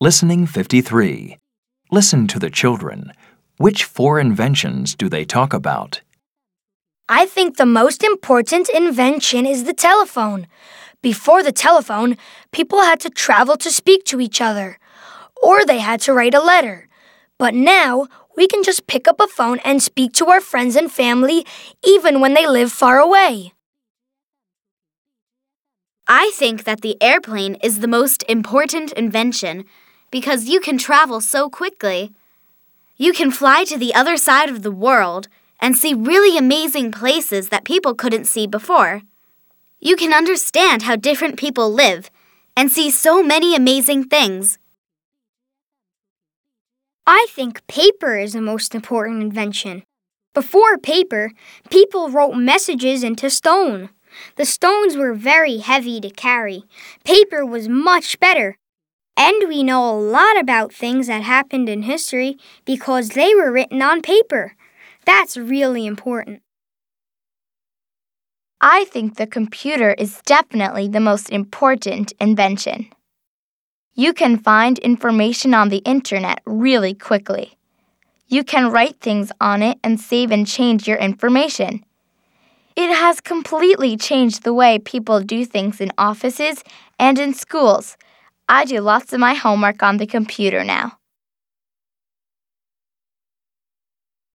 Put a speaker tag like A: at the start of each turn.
A: Listening 53. Listen to the children. Which four inventions do they talk about?
B: I think the most important invention is the telephone. Before the telephone, people had to travel to speak to each other, or they had to write a letter. But now, we can just pick up a phone and speak to our friends and family even when they live far away.
C: I think that the airplane is the most important invention because you can travel so quickly. You can fly to the other side of the world and see really amazing places that people couldn't see before. You can understand how different people live and see so many amazing things.
D: I think paper is the most important invention. Before paper, people wrote messages into stone. The stones were very heavy to carry. Paper was much better. And we know a lot about things that happened in history because they were written on paper. That's really important.
E: I think the computer is definitely the most important invention. You can find information on the internet really quickly. You can write things on it and save and change your information. It has completely changed the way people do things in offices and in schools. I do lots of my homework on the computer now.